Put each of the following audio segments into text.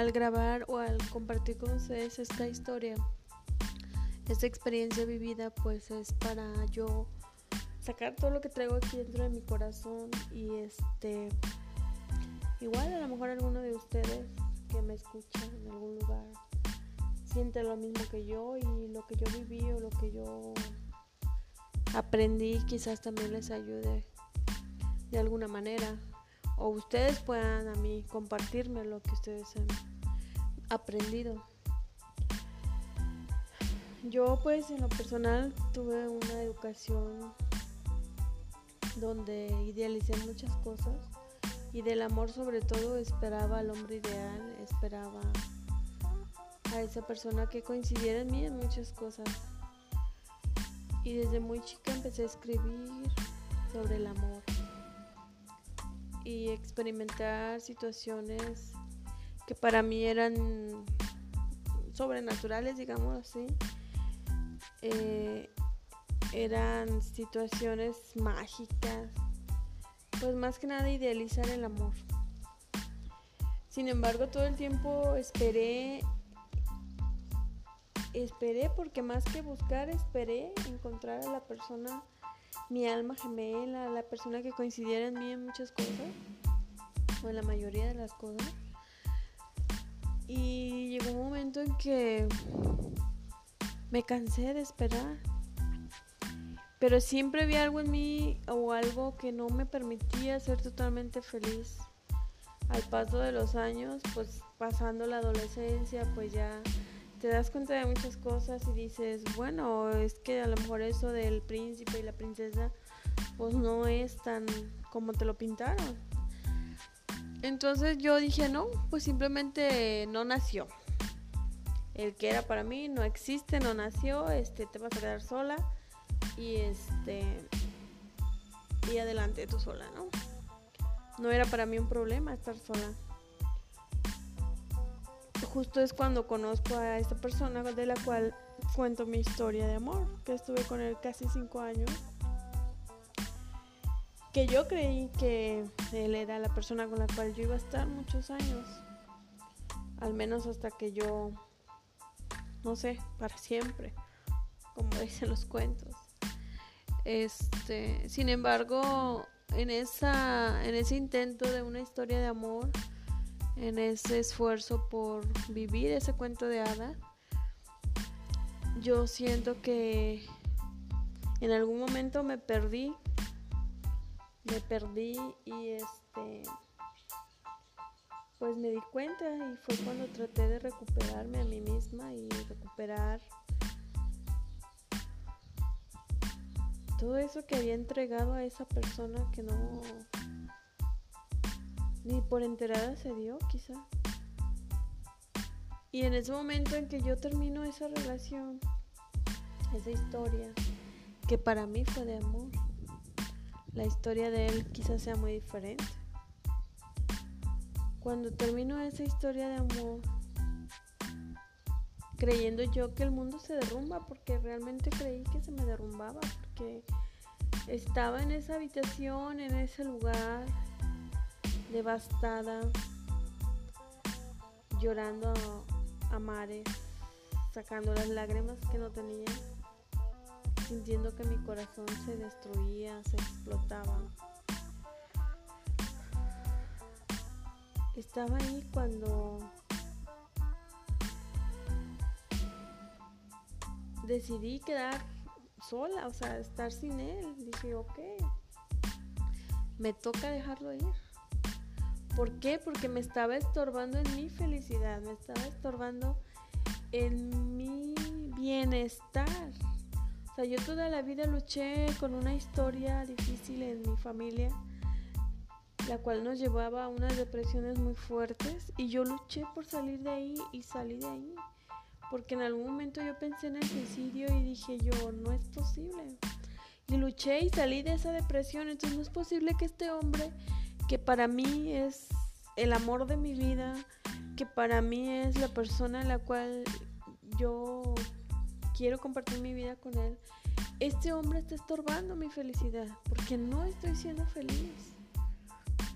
al grabar o al compartir con ustedes esta historia, esta experiencia vivida, pues es para yo sacar todo lo que traigo aquí dentro de mi corazón y este igual a lo mejor alguno de ustedes que me escuchan en algún lugar siente lo mismo que yo y lo que yo viví o lo que yo aprendí quizás también les ayude de alguna manera o ustedes puedan a mí compartirme lo que ustedes han aprendido. Yo pues en lo personal tuve una educación donde idealicé muchas cosas y del amor sobre todo esperaba al hombre ideal, esperaba a esa persona que coincidiera en mí en muchas cosas. Y desde muy chica empecé a escribir sobre el amor y experimentar situaciones que para mí eran sobrenaturales, digamos así. Eh, eran situaciones mágicas, pues más que nada idealizar el amor. Sin embargo, todo el tiempo esperé, esperé porque más que buscar, esperé encontrar a la persona, mi alma gemela, la persona que coincidiera en mí en muchas cosas, o en la mayoría de las cosas. Y llegó un momento en que me cansé de esperar pero siempre había algo en mí o algo que no me permitía ser totalmente feliz. Al paso de los años, pues pasando la adolescencia, pues ya te das cuenta de muchas cosas y dices, bueno, es que a lo mejor eso del príncipe y la princesa, pues no es tan como te lo pintaron. Entonces yo dije, no, pues simplemente no nació. El que era para mí no existe, no nació, este, te vas a quedar sola y este y adelante tú sola, ¿no? No era para mí un problema estar sola. Justo es cuando conozco a esta persona de la cual cuento mi historia de amor, que estuve con él casi cinco años. Que yo creí que él era la persona con la cual yo iba a estar muchos años. Al menos hasta que yo, no sé, para siempre, como dicen los cuentos. Este, sin embargo, en esa en ese intento de una historia de amor, en ese esfuerzo por vivir ese cuento de hada, yo siento que en algún momento me perdí. Me perdí y este pues me di cuenta y fue cuando traté de recuperarme a mí misma y recuperar todo eso que había entregado a esa persona que no ni por enterada se dio quizá. Y en ese momento en que yo termino esa relación, esa historia, que para mí fue de amor, la historia de él quizás sea muy diferente. Cuando termino esa historia de amor, creyendo yo que el mundo se derrumba, porque realmente creí que se me derrumbaba, porque estaba en esa habitación, en ese lugar, devastada, llorando a, mares, sacando las lágrimas que no tenía, sintiendo que mi corazón se destruía, se explotaba. Estaba ahí cuando decidí quedar sola, o sea, estar sin él. Dije, ok, me toca dejarlo ir. ¿Por qué? Porque me estaba estorbando en mi felicidad, me estaba estorbando en mi bienestar. O sea, yo toda la vida luché con una historia difícil en mi familia, la cual nos llevaba a unas depresiones muy fuertes y yo luché por salir de ahí y salí de ahí porque en algún momento yo pensé en el suicidio y dije yo, no es posible. Y luché y salí de esa depresión, entonces no es posible que este hombre, que para mí es el amor de mi vida, que para mí es la persona en la cual yo quiero compartir mi vida con él, este hombre está estorbando mi felicidad, porque no estoy siendo feliz.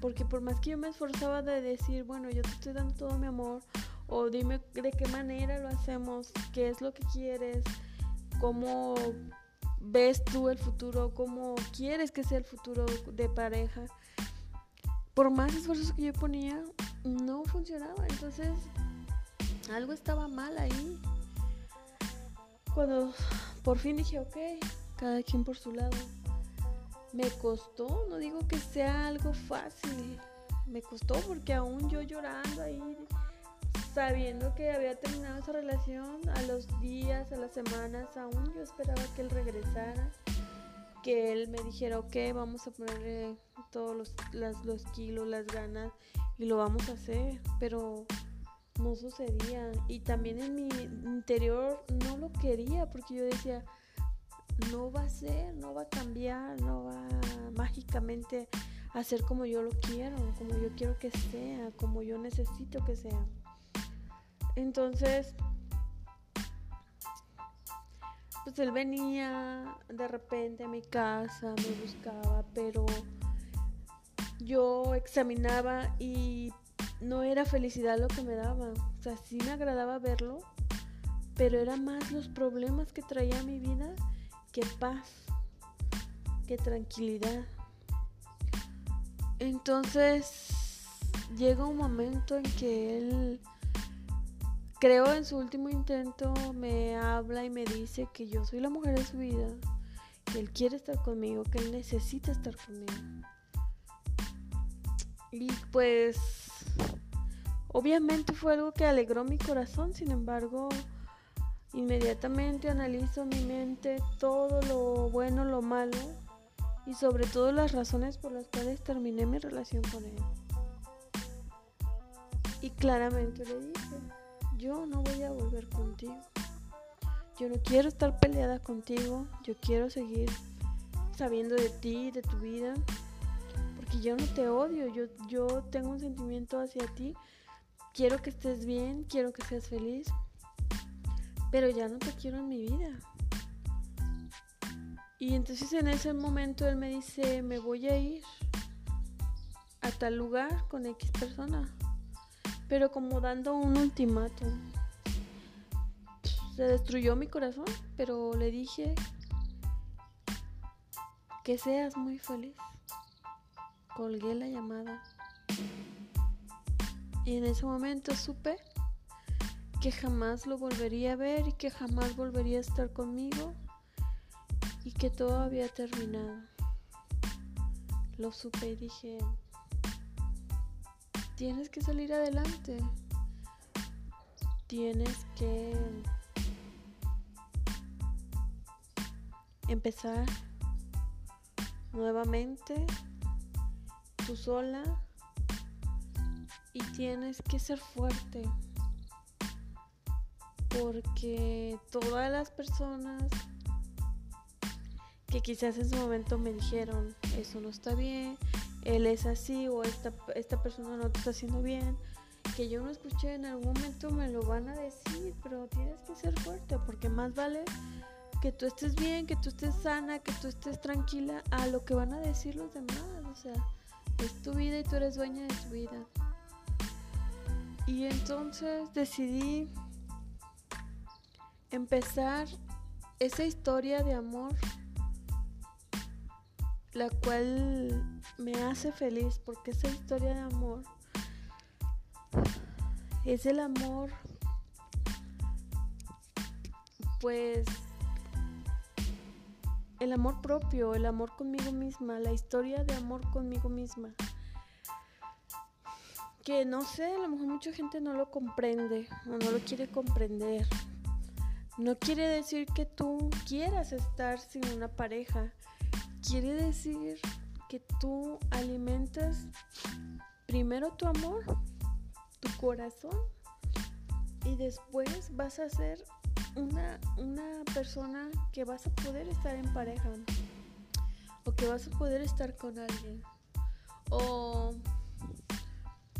Porque por más que yo me esforzaba de decir, bueno, yo te estoy dando todo mi amor, o dime de qué manera lo hacemos, qué es lo que quieres, cómo ves tú el futuro, cómo quieres que sea el futuro de pareja. Por más esfuerzos que yo ponía, no funcionaba. Entonces, algo estaba mal ahí. Cuando por fin dije, ok, cada quien por su lado. Me costó, no digo que sea algo fácil. Me costó porque aún yo llorando ahí sabiendo que había terminado esa relación, a los días, a las semanas, aún yo esperaba que él regresara, que él me dijera, ok, vamos a ponerle todos los, los kilos, las ganas y lo vamos a hacer, pero no sucedía. Y también en mi interior no lo quería porque yo decía, no va a ser, no va a cambiar, no va mágicamente a ser como yo lo quiero, como yo quiero que sea, como yo necesito que sea. Entonces, pues él venía de repente a mi casa, me buscaba, pero yo examinaba y no era felicidad lo que me daba. O sea, sí me agradaba verlo, pero era más los problemas que traía a mi vida que paz, que tranquilidad. Entonces llega un momento en que él creo en su último intento me habla y me dice que yo soy la mujer de su vida, que él quiere estar conmigo, que él necesita estar conmigo. Y pues obviamente fue algo que alegró mi corazón, sin embargo, inmediatamente analizo mi mente todo lo bueno, lo malo y sobre todo las razones por las cuales terminé mi relación con él. Y claramente le dije, yo no voy a volver contigo. Yo no quiero estar peleada contigo, yo quiero seguir sabiendo de ti, de tu vida, porque yo no te odio, yo, yo tengo un sentimiento hacia ti, quiero que estés bien, quiero que seas feliz, pero ya no te quiero en mi vida. Y entonces en ese momento él me dice, me voy a ir a tal lugar con X persona pero como dando un ultimátum. Se destruyó mi corazón, pero le dije que seas muy feliz. Colgué la llamada. Y en ese momento supe que jamás lo volvería a ver y que jamás volvería a estar conmigo y que todo había terminado. Lo supe y dije, tienes que salir adelante. Tienes que empezar nuevamente tú sola y tienes que ser fuerte porque todas las personas que quizás en su momento me dijeron eso no está bien él es así o esta, esta persona no te está haciendo bien, que yo no escuché en algún momento me lo van a decir, pero tienes que ser fuerte porque más vale que tú estés bien, que tú estés sana, que tú estés tranquila a lo que van a decir los demás. O sea, es tu vida y tú eres dueña de tu vida. Y entonces decidí empezar esa historia de amor, la cual me hace feliz porque esa historia de amor es el amor pues el amor propio, el amor conmigo misma, la historia de amor conmigo misma. Que no sé, a lo mejor mucha gente no lo comprende o no lo quiere comprender. No quiere decir que tú quieras estar sin una pareja. Quiere decir que tú alimentas primero tu amor, tu corazón, y después vas a ser una, una persona que vas a poder estar en pareja o que vas a poder estar con alguien o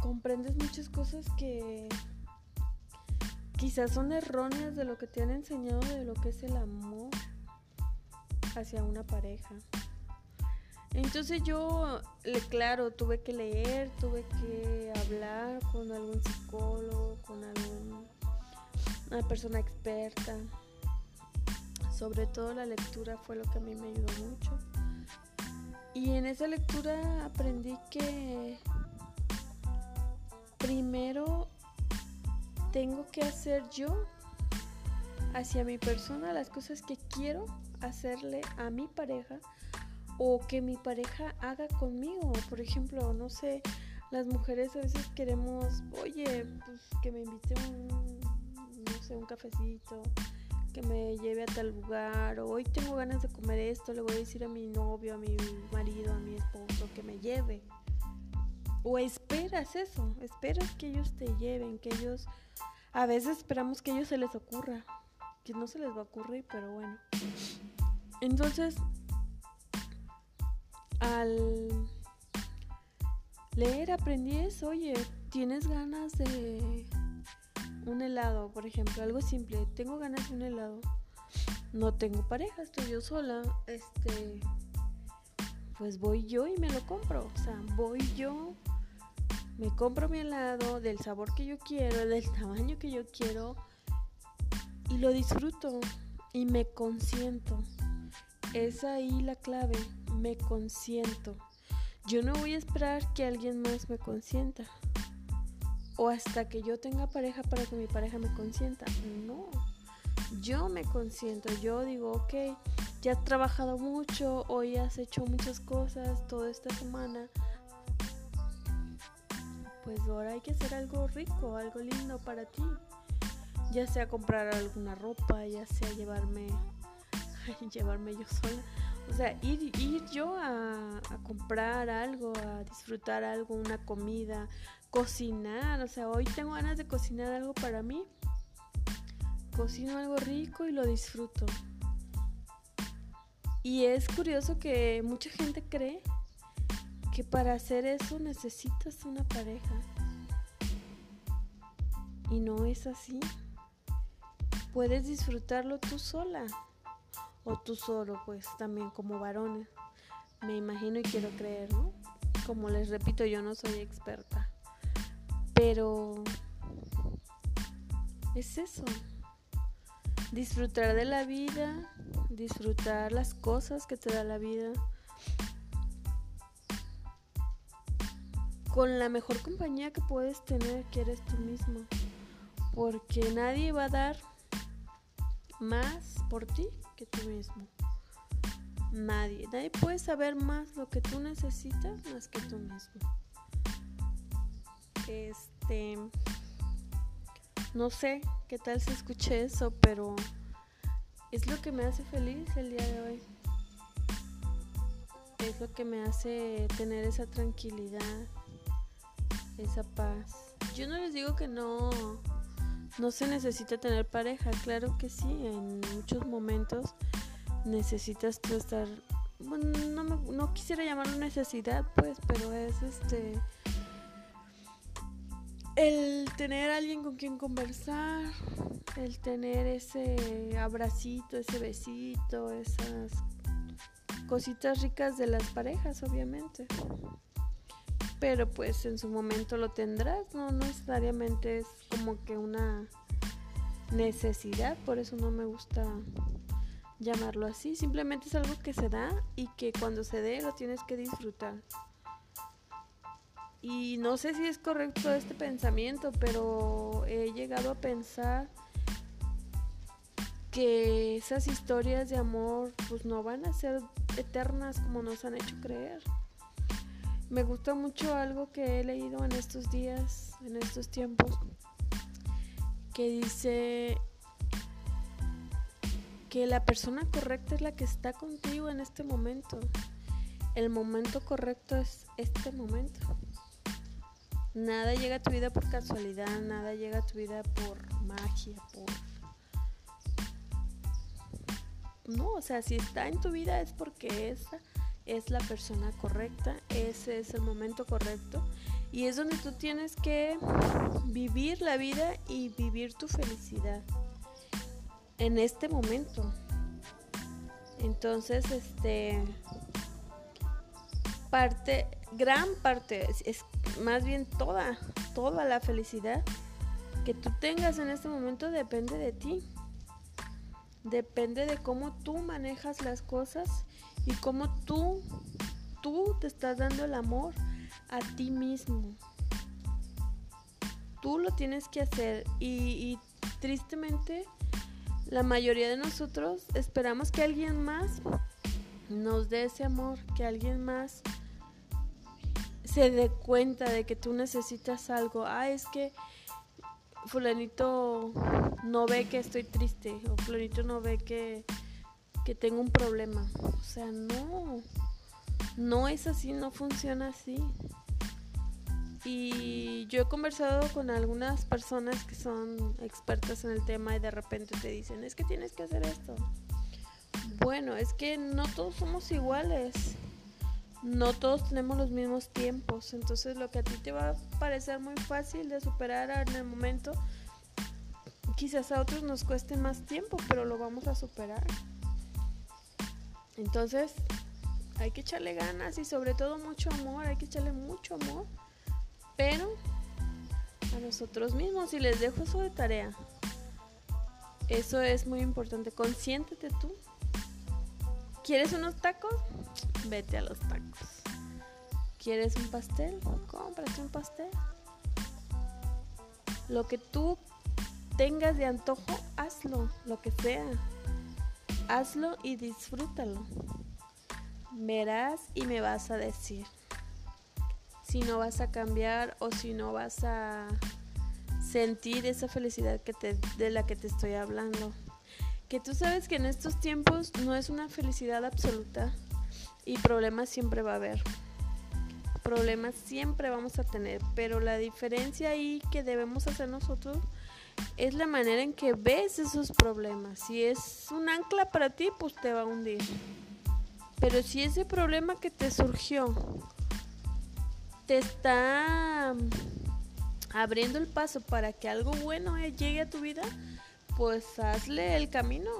comprendes muchas cosas que quizás son erróneas de lo que te han enseñado de lo que es el amor hacia una pareja. Entonces yo, claro, tuve que leer, tuve que hablar con algún psicólogo, con alguna persona experta. Sobre todo la lectura fue lo que a mí me ayudó mucho. Y en esa lectura aprendí que primero tengo que hacer yo hacia mi persona las cosas que quiero hacerle a mi pareja o que mi pareja haga conmigo. Por ejemplo, no sé, las mujeres a veces queremos, oye, pues que me invite un, no sé, un cafecito, que me lleve a tal lugar, o hoy tengo ganas de comer esto, le voy a decir a mi novio, a mi marido, a mi esposo que me lleve. O esperas eso, esperas que ellos te lleven, que ellos, a veces esperamos que a ellos se les ocurra, que no se les va a ocurrir, pero bueno. Entonces, al leer aprendí eso, oye, tienes ganas de un helado, por ejemplo, algo simple, tengo ganas de un helado. No tengo pareja, estoy yo sola, este pues voy yo y me lo compro, o sea, voy yo me compro mi helado del sabor que yo quiero, del tamaño que yo quiero y lo disfruto y me consiento. Es ahí la clave me consiento. Yo no voy a esperar que alguien más me consienta. O hasta que yo tenga pareja para que mi pareja me consienta. No. Yo me consiento. Yo digo, ok, ya has trabajado mucho, hoy has hecho muchas cosas toda esta semana. Pues ahora hay que hacer algo rico, algo lindo para ti. Ya sea comprar alguna ropa, ya sea llevarme, llevarme yo sola o sea, ir, ir yo a, comprar algo, a disfrutar algo, una comida, cocinar. O sea, hoy tengo ganas de cocinar algo para mí. Cocino algo rico y lo disfruto. Y es curioso que mucha gente cree que para hacer eso necesitas una pareja. Y no es así. Puedes disfrutarlo tú sola o tú solo, pues también como varones. Me imagino y quiero creer, ¿no? Como les repito, yo no soy experta. Pero es eso. Disfrutar de la vida, disfrutar las cosas que te da la vida. Con la mejor compañía que puedes tener, que eres tú mismo. Porque nadie va a dar más por ti tú mismo. Nadie, nadie puede saber más lo que tú necesitas más que tú mismo. Este, no sé qué tal si escuché eso, pero es lo que me hace feliz el día de hoy. Es lo que me hace tener esa tranquilidad, esa paz. Yo no les digo que no no se necesita tener pareja, claro que sí, en muchos momentos necesitas tú estar, bueno, no, no quisiera llamarlo necesidad, pues, pero es este, el tener alguien con quien conversar, el tener ese abracito, ese besito, esas cositas ricas de las parejas, obviamente pero pues en su momento lo tendrás, no, necesariamente es como que una necesidad, por eso no me gusta llamarlo así, simplemente es algo que se da y que cuando se dé lo tienes que disfrutar. Y no sé si es correcto este pensamiento, pero he llegado a pensar que esas historias de amor pues no van a ser eternas como nos han hecho creer. Me gusta mucho algo que he leído en estos días, en estos tiempos, que dice que la persona correcta es la que está contigo en este momento. El momento correcto es este momento. Nada llega a tu vida por casualidad, nada llega a tu vida por magia, por... No, o sea, si está en tu vida es porque esa es la persona correcta, ese es el momento correcto y es donde tú tienes que vivir la vida y vivir tu felicidad en este momento. Entonces, este parte, gran parte, es, más bien toda, toda la felicidad que tú tengas en este momento depende de ti. Depende de cómo tú manejas las cosas y cómo tú, tú te estás dando el amor a ti mismo. Tú lo tienes que hacer y, y tristemente la mayoría de nosotros esperamos que alguien más nos dé ese amor, que alguien más se dé cuenta de que tú necesitas algo. Ah, es que fulanito no ve que estoy triste o fulanito no ve que, que tengo un problema. O sea, no, no es así, no funciona así. Y yo he conversado con algunas personas que son expertas en el tema y de repente te dicen, es que tienes que hacer esto. Bueno, es que no todos somos iguales. No todos tenemos los mismos tiempos. Entonces lo que a ti te va a parecer muy fácil de superar en el momento, quizás a otros nos cueste más tiempo, pero lo vamos a superar. Entonces hay que echarle ganas y sobre todo mucho amor, hay que echarle mucho amor pero a nosotros mismos y les dejo eso de tarea. Eso es muy importante. Consiéntete tú. ¿Quieres unos tacos? Vete a los tacos. ¿Quieres un pastel? Cómprate un pastel. Lo que tú tengas de antojo, hazlo, lo que sea. Hazlo y disfrútalo. Verás y me vas a decir si no vas a cambiar o si no vas a sentir esa felicidad que te, de la que te estoy hablando. Que tú sabes que en estos tiempos no es una felicidad absoluta y problemas siempre va a haber. Problemas siempre vamos a tener, pero la diferencia ahí que debemos hacer nosotros es la manera en que ves esos problemas. Si es un ancla para ti, pues te va a hundir. Pero si ese problema que te surgió te está abriendo el paso para que algo bueno llegue a tu vida, pues hazle el camino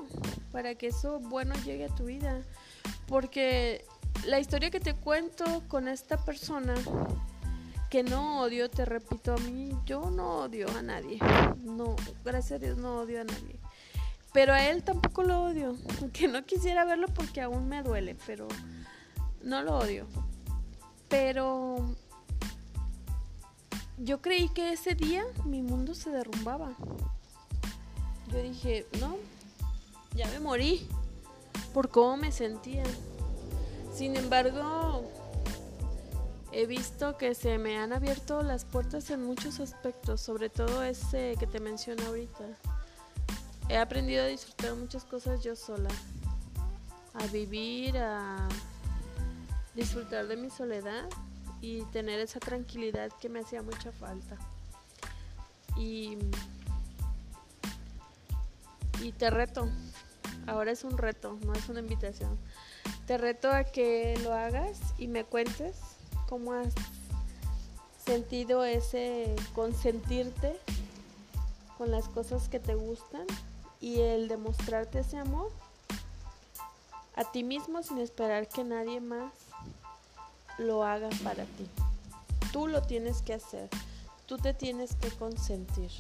para que eso bueno llegue a tu vida. Porque la historia que te cuento con esta persona, que no odio, te repito a mí, yo no odio a nadie. No, gracias a Dios no odio a nadie. Pero a él tampoco lo odio. Aunque no quisiera verlo porque aún me duele, pero no lo odio. Pero yo creí que ese día mi mundo se derrumbaba. Yo dije, no, ya me morí por cómo me sentía. Sin embargo, he visto que se me han abierto las puertas en muchos aspectos, sobre todo ese que te menciono ahorita. He aprendido a disfrutar muchas cosas yo sola, a vivir, a disfrutar de mi soledad y tener esa tranquilidad que me hacía mucha falta. Y, y te reto, ahora es un reto, no es una invitación. Te reto a que lo hagas y me cuentes cómo has sentido ese consentirte con las cosas que te gustan y el demostrarte ese amor a ti mismo sin esperar que nadie más lo haga para ti. Tú lo tienes que hacer. Tú te tienes que consentir.